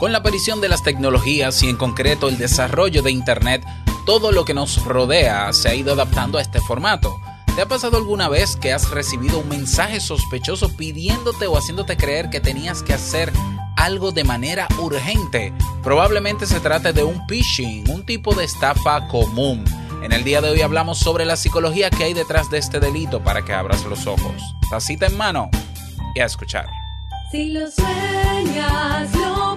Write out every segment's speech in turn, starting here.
Con la aparición de las tecnologías y en concreto el desarrollo de Internet, todo lo que nos rodea se ha ido adaptando a este formato. ¿Te ha pasado alguna vez que has recibido un mensaje sospechoso pidiéndote o haciéndote creer que tenías que hacer algo de manera urgente? Probablemente se trate de un phishing, un tipo de estafa común. En el día de hoy hablamos sobre la psicología que hay detrás de este delito para que abras los ojos. Tacita en mano y a escuchar. Si lo sueñas, lo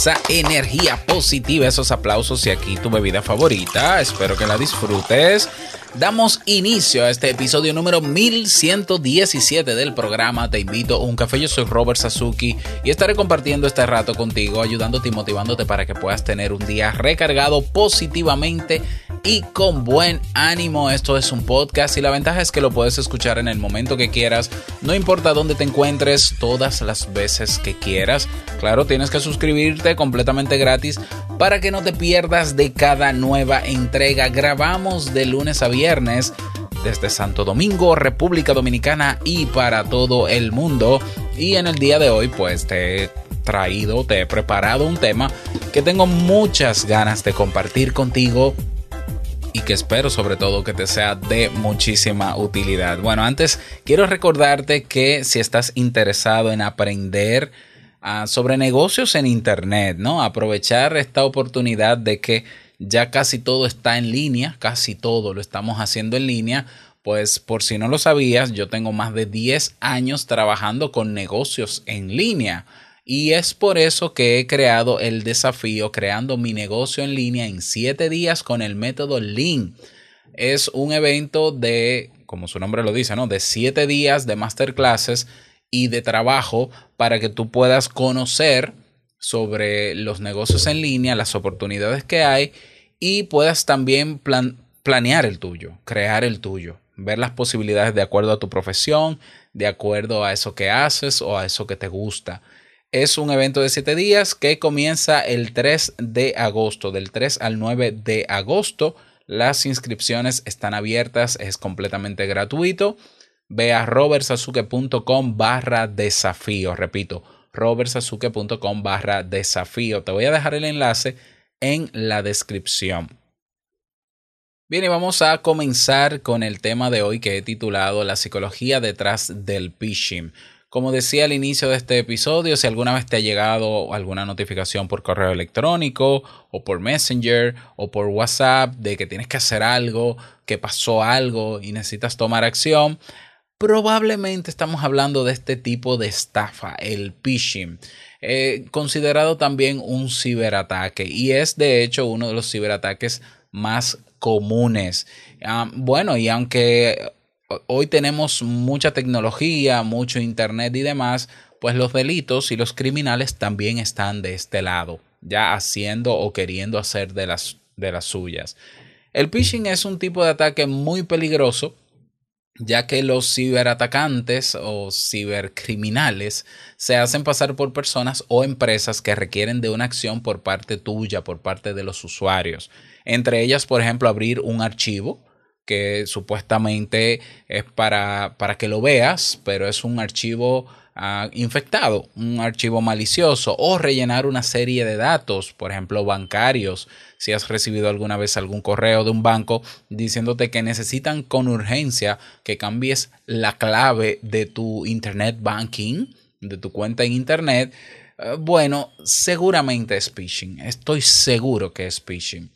Esa energía positiva, esos aplausos y aquí tu bebida favorita. Espero que la disfrutes. Damos inicio a este episodio número 1117 del programa Te invito a un café. Yo soy Robert Sasuki y estaré compartiendo este rato contigo, ayudándote y motivándote para que puedas tener un día recargado positivamente y con buen ánimo. Esto es un podcast y la ventaja es que lo puedes escuchar en el momento que quieras, no importa dónde te encuentres, todas las veces que quieras. Claro, tienes que suscribirte completamente gratis para que no te pierdas de cada nueva entrega. Grabamos de lunes a viernes desde Santo Domingo, República Dominicana y para todo el mundo. Y en el día de hoy pues te he traído, te he preparado un tema que tengo muchas ganas de compartir contigo y que espero sobre todo que te sea de muchísima utilidad. Bueno, antes quiero recordarte que si estás interesado en aprender uh, sobre negocios en Internet, ¿no? Aprovechar esta oportunidad de que ya casi todo está en línea, casi todo lo estamos haciendo en línea. Pues por si no lo sabías, yo tengo más de 10 años trabajando con negocios en línea. Y es por eso que he creado el desafío creando mi negocio en línea en 7 días con el método Lean. Es un evento de, como su nombre lo dice, ¿no? De 7 días de masterclasses y de trabajo para que tú puedas conocer sobre los negocios en línea, las oportunidades que hay y puedas también plan planear el tuyo, crear el tuyo, ver las posibilidades de acuerdo a tu profesión, de acuerdo a eso que haces o a eso que te gusta. Es un evento de 7 días que comienza el 3 de agosto, del 3 al 9 de agosto. Las inscripciones están abiertas, es completamente gratuito. Ve a robertsasuke.com barra desafío. Repito, robertsasuke.com barra desafío. Te voy a dejar el enlace en la descripción. Bien, y vamos a comenzar con el tema de hoy que he titulado La psicología detrás del phishing. Como decía al inicio de este episodio, si alguna vez te ha llegado alguna notificación por correo electrónico o por Messenger o por WhatsApp de que tienes que hacer algo, que pasó algo y necesitas tomar acción, probablemente estamos hablando de este tipo de estafa, el phishing. Eh, considerado también un ciberataque y es de hecho uno de los ciberataques más comunes. Um, bueno, y aunque hoy tenemos mucha tecnología, mucho internet y demás, pues los delitos y los criminales también están de este lado, ya haciendo o queriendo hacer de las, de las suyas. El phishing es un tipo de ataque muy peligroso, ya que los ciberatacantes o cibercriminales se hacen pasar por personas o empresas que requieren de una acción por parte tuya, por parte de los usuarios. Entre ellas, por ejemplo, abrir un archivo, que supuestamente es para, para que lo veas, pero es un archivo ah, infectado, un archivo malicioso o rellenar una serie de datos, por ejemplo, bancarios. Si has recibido alguna vez algún correo de un banco diciéndote que necesitan con urgencia que cambies la clave de tu internet banking, de tu cuenta en internet, eh, bueno, seguramente es phishing. Estoy seguro que es phishing.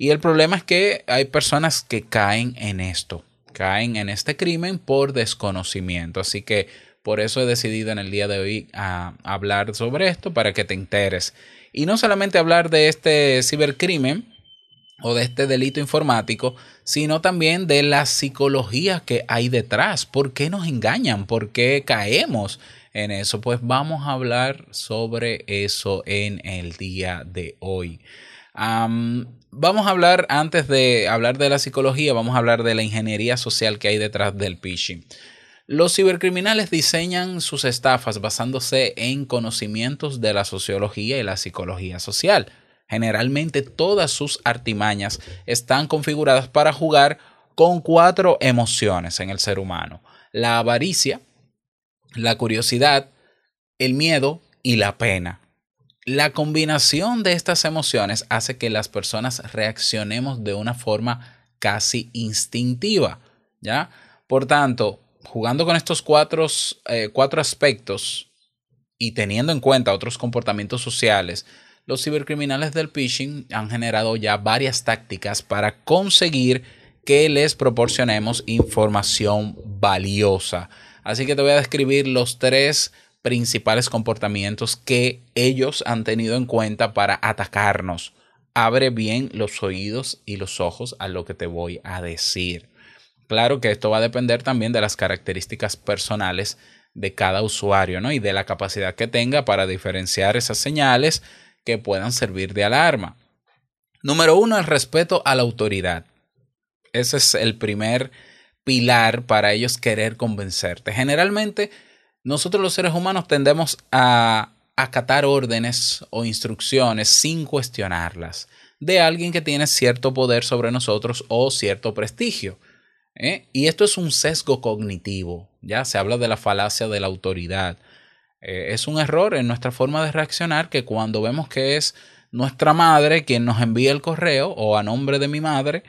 Y el problema es que hay personas que caen en esto, caen en este crimen por desconocimiento. Así que por eso he decidido en el día de hoy a hablar sobre esto para que te enteres. Y no solamente hablar de este cibercrimen o de este delito informático, sino también de la psicología que hay detrás. ¿Por qué nos engañan? ¿Por qué caemos en eso? Pues vamos a hablar sobre eso en el día de hoy. Am, vamos a hablar, antes de hablar de la psicología, vamos a hablar de la ingeniería social que hay detrás del phishing. Los cibercriminales diseñan sus estafas basándose en conocimientos de la sociología y la psicología social. Generalmente todas sus artimañas están configuradas para jugar con cuatro emociones en el ser humano. La avaricia, la curiosidad, el miedo y la pena. La combinación de estas emociones hace que las personas reaccionemos de una forma casi instintiva, ¿ya? Por tanto, jugando con estos cuatro, eh, cuatro aspectos y teniendo en cuenta otros comportamientos sociales, los cibercriminales del phishing han generado ya varias tácticas para conseguir que les proporcionemos información valiosa. Así que te voy a describir los tres principales comportamientos que ellos han tenido en cuenta para atacarnos. Abre bien los oídos y los ojos a lo que te voy a decir. Claro que esto va a depender también de las características personales de cada usuario, ¿no? Y de la capacidad que tenga para diferenciar esas señales que puedan servir de alarma. Número uno, el respeto a la autoridad. Ese es el primer pilar para ellos querer convencerte. Generalmente, nosotros los seres humanos tendemos a acatar órdenes o instrucciones sin cuestionarlas de alguien que tiene cierto poder sobre nosotros o cierto prestigio. ¿eh? Y esto es un sesgo cognitivo, ya se habla de la falacia de la autoridad. Eh, es un error en nuestra forma de reaccionar que cuando vemos que es nuestra madre quien nos envía el correo o a nombre de mi madre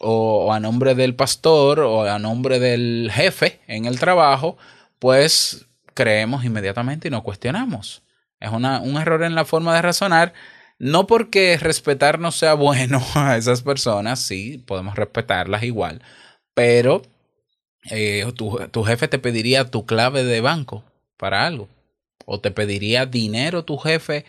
o, o a nombre del pastor o a nombre del jefe en el trabajo, pues creemos inmediatamente y no cuestionamos. Es una, un error en la forma de razonar, no porque respetar no sea bueno a esas personas, sí, podemos respetarlas igual, pero eh, tu, tu jefe te pediría tu clave de banco para algo, o te pediría dinero tu jefe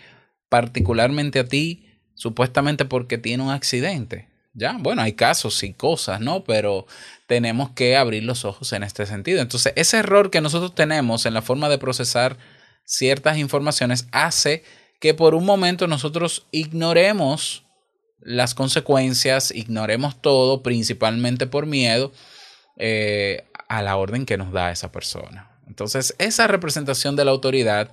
particularmente a ti, supuestamente porque tiene un accidente. Ya, bueno, hay casos y cosas, ¿no? Pero tenemos que abrir los ojos en este sentido. Entonces, ese error que nosotros tenemos en la forma de procesar ciertas informaciones hace que por un momento nosotros ignoremos las consecuencias, ignoremos todo, principalmente por miedo eh, a la orden que nos da esa persona. Entonces, esa representación de la autoridad,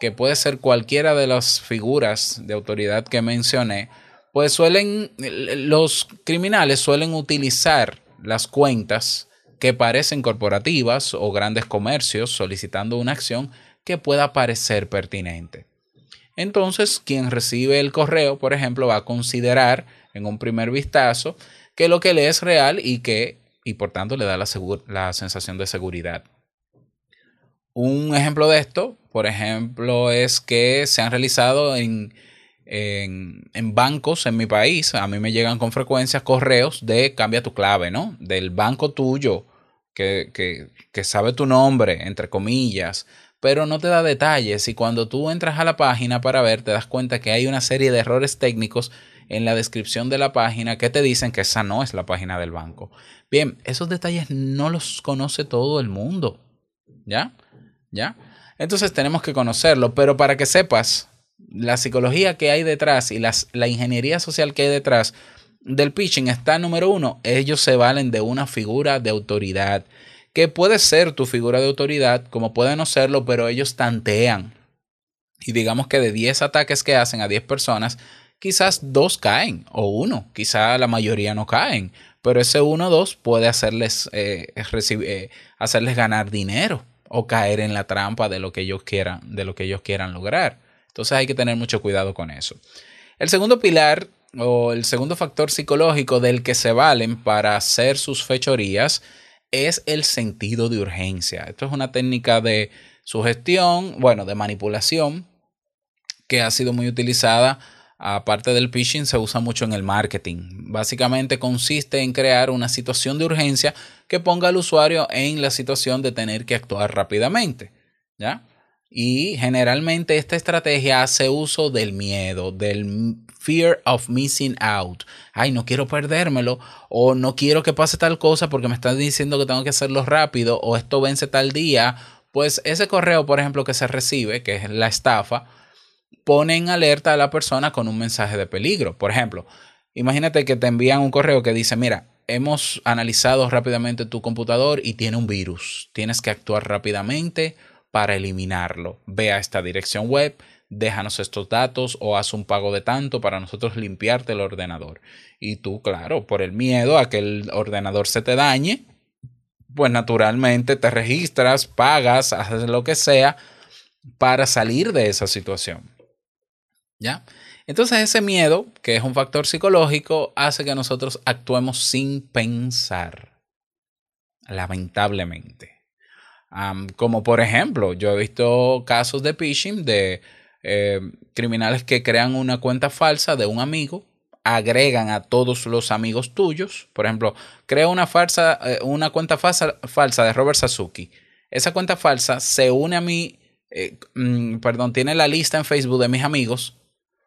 que puede ser cualquiera de las figuras de autoridad que mencioné, pues suelen, los criminales suelen utilizar las cuentas que parecen corporativas o grandes comercios solicitando una acción que pueda parecer pertinente. Entonces, quien recibe el correo, por ejemplo, va a considerar en un primer vistazo que lo que lee es real y que, y por tanto, le da la, la sensación de seguridad. Un ejemplo de esto, por ejemplo, es que se han realizado en en, bancos en mi país, a mí me llegan con frecuencia correos de cambia tu clave, ¿no? Del banco tuyo, que, que, que sabe tu nombre, entre comillas, pero no te da detalles y cuando tú entras a la página para ver te das cuenta que hay una serie de errores técnicos en la descripción de la página que te dicen que esa no es la página del banco. Bien, esos detalles no los conoce todo el mundo. ¿Ya? ¿Ya? Entonces tenemos que conocerlo, pero para que sepas la psicología que hay detrás y las, la ingeniería social que hay detrás del pitching está número uno, ellos se valen de una figura de autoridad, que puede ser tu figura de autoridad, como puede no serlo, pero ellos tantean. Y digamos que de 10 ataques que hacen a 10 personas, quizás dos caen, o uno, quizá la mayoría no caen, pero ese uno o dos puede hacerles, eh, eh, hacerles ganar dinero o caer en la trampa de lo que ellos quieran, de lo que ellos quieran lograr. Entonces hay que tener mucho cuidado con eso. El segundo pilar o el segundo factor psicológico del que se valen para hacer sus fechorías es el sentido de urgencia. Esto es una técnica de sugestión, bueno, de manipulación, que ha sido muy utilizada. Aparte del phishing, se usa mucho en el marketing. Básicamente consiste en crear una situación de urgencia que ponga al usuario en la situación de tener que actuar rápidamente. ¿Ya? Y generalmente esta estrategia hace uso del miedo, del fear of missing out. Ay, no quiero perdérmelo o no quiero que pase tal cosa porque me están diciendo que tengo que hacerlo rápido o esto vence tal día. Pues ese correo, por ejemplo, que se recibe, que es la estafa, pone en alerta a la persona con un mensaje de peligro. Por ejemplo, imagínate que te envían un correo que dice, mira, hemos analizado rápidamente tu computador y tiene un virus. Tienes que actuar rápidamente para eliminarlo. Ve a esta dirección web, déjanos estos datos o haz un pago de tanto para nosotros limpiarte el ordenador. Y tú, claro, por el miedo a que el ordenador se te dañe, pues naturalmente te registras, pagas, haces lo que sea para salir de esa situación. ¿Ya? Entonces ese miedo, que es un factor psicológico, hace que nosotros actuemos sin pensar. Lamentablemente. Um, como por ejemplo, yo he visto casos de phishing de eh, criminales que crean una cuenta falsa de un amigo, agregan a todos los amigos tuyos. Por ejemplo, crea una, falsa, eh, una cuenta falsa, falsa de Robert Sasuki. Esa cuenta falsa se une a mi, eh, mm, perdón, tiene la lista en Facebook de mis amigos,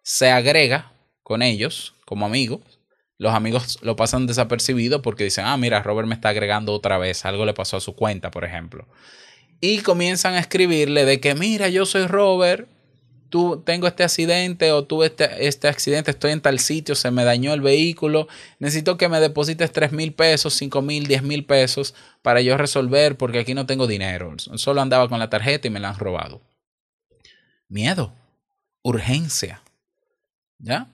se agrega con ellos como amigos. Los amigos lo pasan desapercibido porque dicen, ah, mira, Robert me está agregando otra vez, algo le pasó a su cuenta, por ejemplo. Y comienzan a escribirle de que, mira, yo soy Robert, tú tengo este accidente o tuve este, este accidente, estoy en tal sitio, se me dañó el vehículo, necesito que me deposites 3 mil pesos, 5 mil, 10 mil pesos para yo resolver porque aquí no tengo dinero. Solo andaba con la tarjeta y me la han robado. Miedo, urgencia. ¿Ya?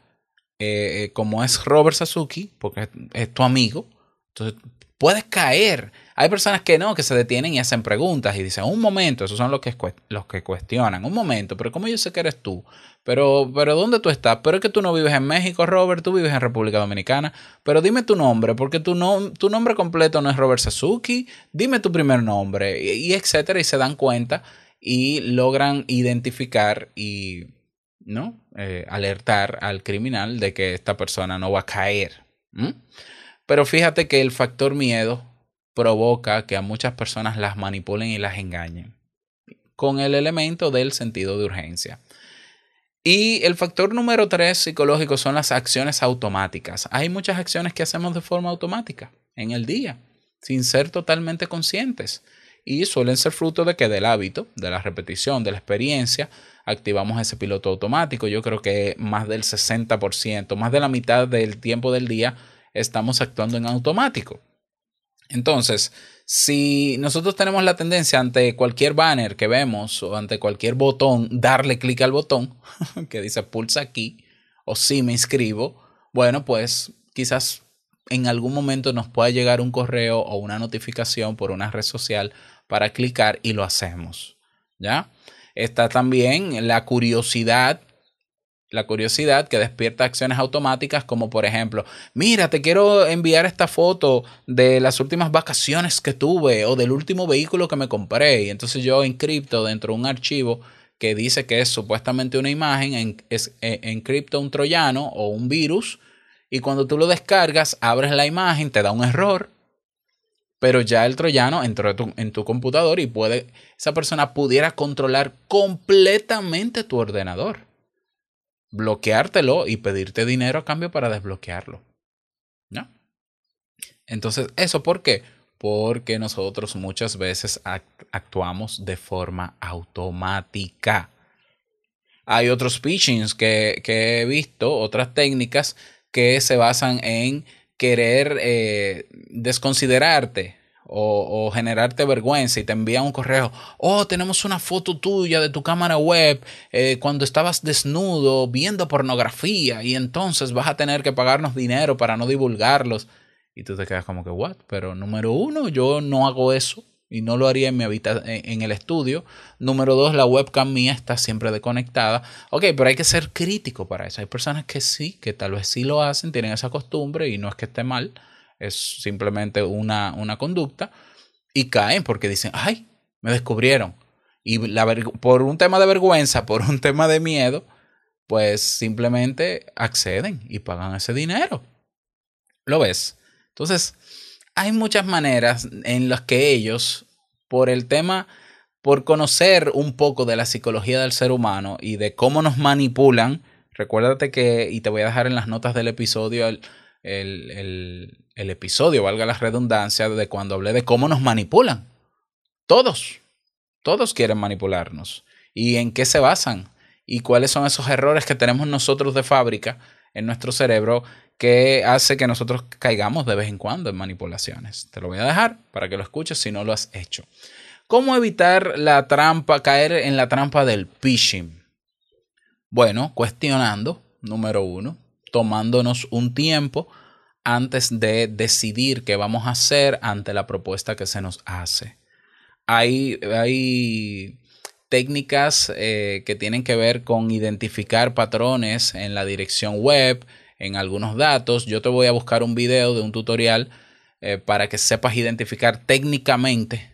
Eh, eh, como es Robert Sasuki, porque es, tu amigo, entonces puedes caer. Hay personas que no, que se detienen y hacen preguntas y dicen, un momento, esos son los que, los que cuestionan, un momento, pero ¿cómo yo sé que eres tú? Pero, pero ¿dónde tú estás? Pero es que tú no vives en México, Robert, tú vives en República Dominicana. Pero dime tu nombre, porque tu, tu nombre completo no es Robert Sasuki. Dime tu primer nombre, y etcétera, y se dan cuenta y logran identificar y ¿no? Eh, alertar al criminal de que esta persona no va a caer. Pero fíjate que el factor miedo provoca que a muchas personas las manipulen y las engañen con el elemento del sentido de urgencia. Y el factor número tres psicológico son las acciones automáticas. Hay muchas acciones que hacemos de forma automática en el día, sin ser totalmente conscientes. Y suelen ser fruto de que del hábito, de la repetición, de la experiencia, activamos ese piloto automático. Yo creo que más del 60%, más de la mitad del tiempo del día estamos actuando en automático. Entonces, si nosotros tenemos la tendencia ante cualquier banner que vemos o ante cualquier botón, darle clic al botón que dice pulsa aquí o si me inscribo, bueno, pues quizás en algún momento nos pueda llegar un correo o una notificación por una red social para clicar y lo hacemos. ¿Ya? Está también la curiosidad la curiosidad que despierta acciones automáticas como por ejemplo, mira, te quiero enviar esta foto de las últimas vacaciones que tuve o del último vehículo que me compré. Y entonces yo encripto dentro de un archivo que dice que es supuestamente una imagen, en, eh, encripto un troyano o un virus y cuando tú lo descargas, abres la imagen, te da un error, pero ya el troyano entró en tu, computador y puede, esa persona pudiera controlar completamente tu ordenador bloqueártelo y pedirte dinero a cambio para desbloquearlo. ¿No? Entonces, ¿eso por qué? Porque nosotros muchas veces actuamos de forma automática. Hay otros phishings que, que he visto, otras técnicas que se basan en querer eh, desconsiderarte, o, generarte vergüenza y te envían un correo, oh, tenemos una foto tuya de tu cámara web eh, cuando estabas desnudo viendo pornografía y entonces vas a tener que pagarnos dinero para no divulgarlos. Y tú te quedas como que, what? Pero número uno, yo no hago eso. Y no lo haría en mi habita en, el estudio. Número dos, la webcam mía está siempre desconectada. Ok, pero hay que ser crítico para eso. Hay personas que sí, que tal vez sí lo hacen, tienen esa costumbre y no es que esté mal, es simplemente una, una conducta y caen porque dicen, ay, me descubrieron. Y la por un tema de vergüenza, por un tema de miedo, pues simplemente acceden y pagan ese dinero. ¿Lo ves? Entonces, hay muchas maneras en las que ellos, por el tema, por conocer un poco de la psicología del ser humano y de cómo nos manipulan, recuérdate que, y te voy a dejar en las notas del episodio el, el, episodio, valga la redundancia, de cuando hablé de cómo nos manipulan. Todos, todos quieren manipularnos. ¿Y en qué se basan? ¿Y cuáles son esos errores que tenemos nosotros de fábrica en nuestro cerebro que hace que nosotros caigamos de vez en cuando en manipulaciones? Te lo voy a dejar para que lo escuches si no lo has hecho. ¿Cómo evitar la trampa, caer en la trampa del phishing? Bueno, cuestionando, número uno, tomándonos un tiempo antes de decidir qué vamos a hacer ante la propuesta que se nos hace. Hay, hay técnicas eh, que tienen que ver con identificar patrones en la dirección web, en algunos datos. Yo te voy a buscar un video de un tutorial eh, para que sepas identificar técnicamente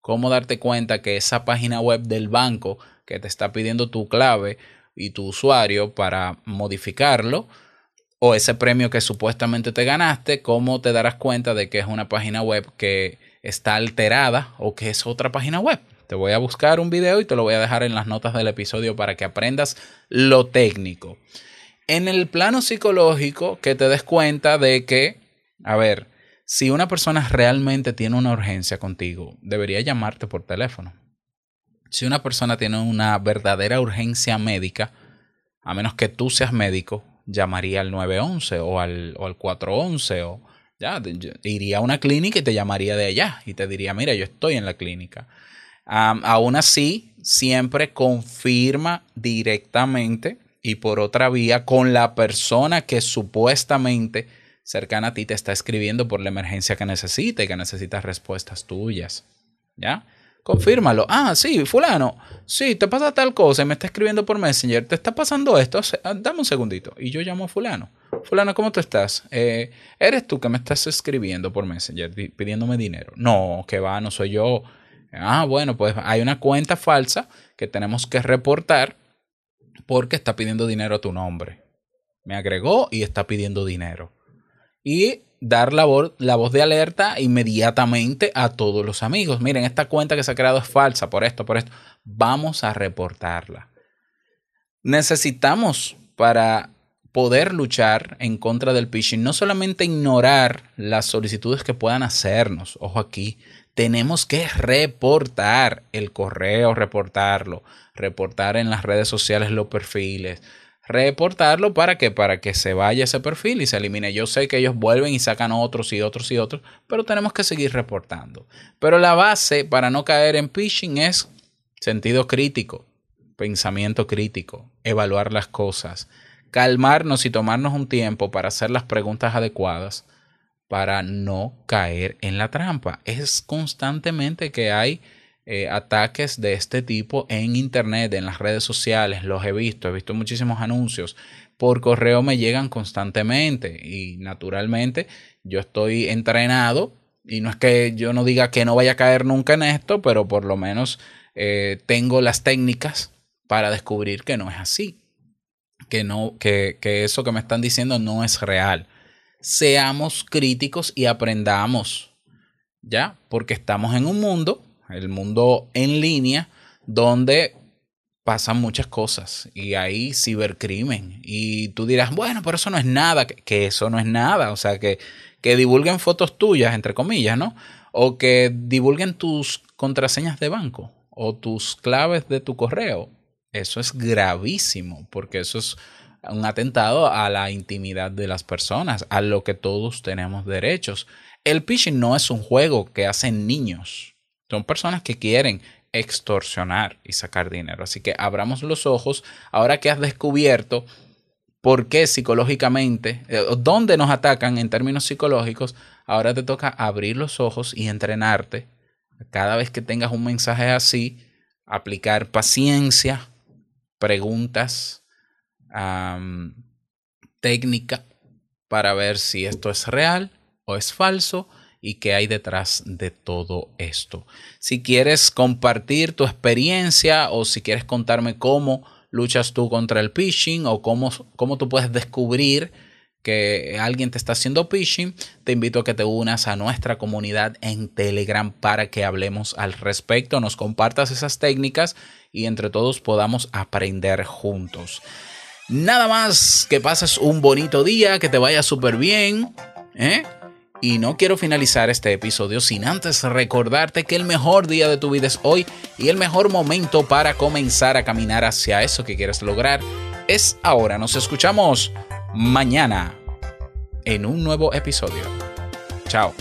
cómo darte cuenta que esa página web del banco que te está pidiendo tu clave y tu usuario para modificarlo o ese premio que supuestamente te ganaste, cómo te darás cuenta de que es una página web que está alterada o que es otra página web. Te voy a buscar un video y te lo voy a dejar en las notas del episodio para que aprendas lo técnico. En el plano psicológico, que te des cuenta de que, a ver, si una persona realmente tiene una urgencia contigo, debería llamarte por teléfono. Si una persona tiene una verdadera urgencia médica, a menos que tú seas médico, llamaría al 911 o al, o al 411 o ya, iría a una clínica y te llamaría de allá y te diría, mira, yo estoy en la clínica. Aún así, siempre confirma directamente y por otra vía con la persona que supuestamente cercana a ti te está escribiendo por la emergencia que necesita y que necesita respuestas tuyas. ¿Ya? Confírmalo. Ah, sí, fulano. Sí, te pasa tal cosa y me está escribiendo por Messenger. ¿Te está pasando esto? Ah, Dame un segundito. Y yo llamo a fulano. Fulano, ¿cómo tú estás? Eh, ¿Eres tú que me estás escribiendo por Messenger di- pidiéndome dinero? No, que va, no soy yo. Ah, bueno, pues hay una cuenta falsa que tenemos que reportar porque está pidiendo dinero a tu nombre. Me agregó y está pidiendo dinero. Y dar la, voz, la voz de alerta inmediatamente a todos los amigos. Miren, esta cuenta que se ha creado es falsa por esto, por esto. Vamos a reportarla. Necesitamos para poder luchar en contra del phishing, no solamente ignorar las solicitudes que puedan hacernos, ojo aquí, tenemos que reportar el correo, reportarlo, reportar en las redes sociales los perfiles, reportarlo para que para que se vaya ese perfil y se elimine. Yo sé que ellos vuelven y sacan otros y otros y otros, pero tenemos que seguir reportando. Pero la base para no caer en phishing es sentido crítico, pensamiento crítico, evaluar las cosas, calmarnos y tomarnos un tiempo para hacer las preguntas adecuadas para no caer en la trampa. Es constantemente que hay eh, ataques de este tipo en internet, en las redes sociales, los he visto, he visto muchísimos anuncios. Por correo me llegan constantemente y naturalmente yo estoy entrenado y no es que yo no diga que no vaya a caer nunca en esto, pero por lo menos eh, tengo las técnicas para descubrir que no es así, que no, que, que eso que me están diciendo no es real. Seamos críticos y aprendamos, ¿ya? Porque estamos en un mundo, el mundo en línea, donde pasan muchas cosas y hay cibercrimen. Y tú dirás, bueno, pero eso no es nada, que, que eso no es nada. O sea, que, que divulguen fotos tuyas, entre comillas, ¿no? O que divulguen tus contraseñas de banco o tus claves de tu correo. Eso es gravísimo, porque eso es un atentado a la intimidad de las personas, a lo que todos tenemos derechos. El phishing no es un juego que hacen niños. Son personas que quieren extorsionar y sacar dinero. Así que abramos los ojos ahora que has descubierto por qué psicológicamente, eh, dónde nos atacan en términos psicológicos, ahora te toca abrir los ojos y entrenarte cada vez que tengas un mensaje así, aplicar paciencia, preguntas, um, técnica para ver si esto es real o es falso y qué hay detrás de todo esto. Si quieres compartir tu experiencia o si quieres contarme cómo luchas tú contra el phishing o cómo, cómo tú puedes descubrir que alguien te está haciendo phishing, te invito a que te unas a nuestra comunidad en Telegram para que hablemos al respecto, nos compartas esas técnicas y entre todos podamos aprender juntos. Nada más, que pases un bonito día, que te vaya súper bien. ¿eh? Y no quiero finalizar este episodio sin antes recordarte que el mejor día de tu vida es hoy y el mejor momento para comenzar a caminar hacia eso que quieres lograr es ahora. Nos escuchamos mañana en un nuevo episodio. Chao.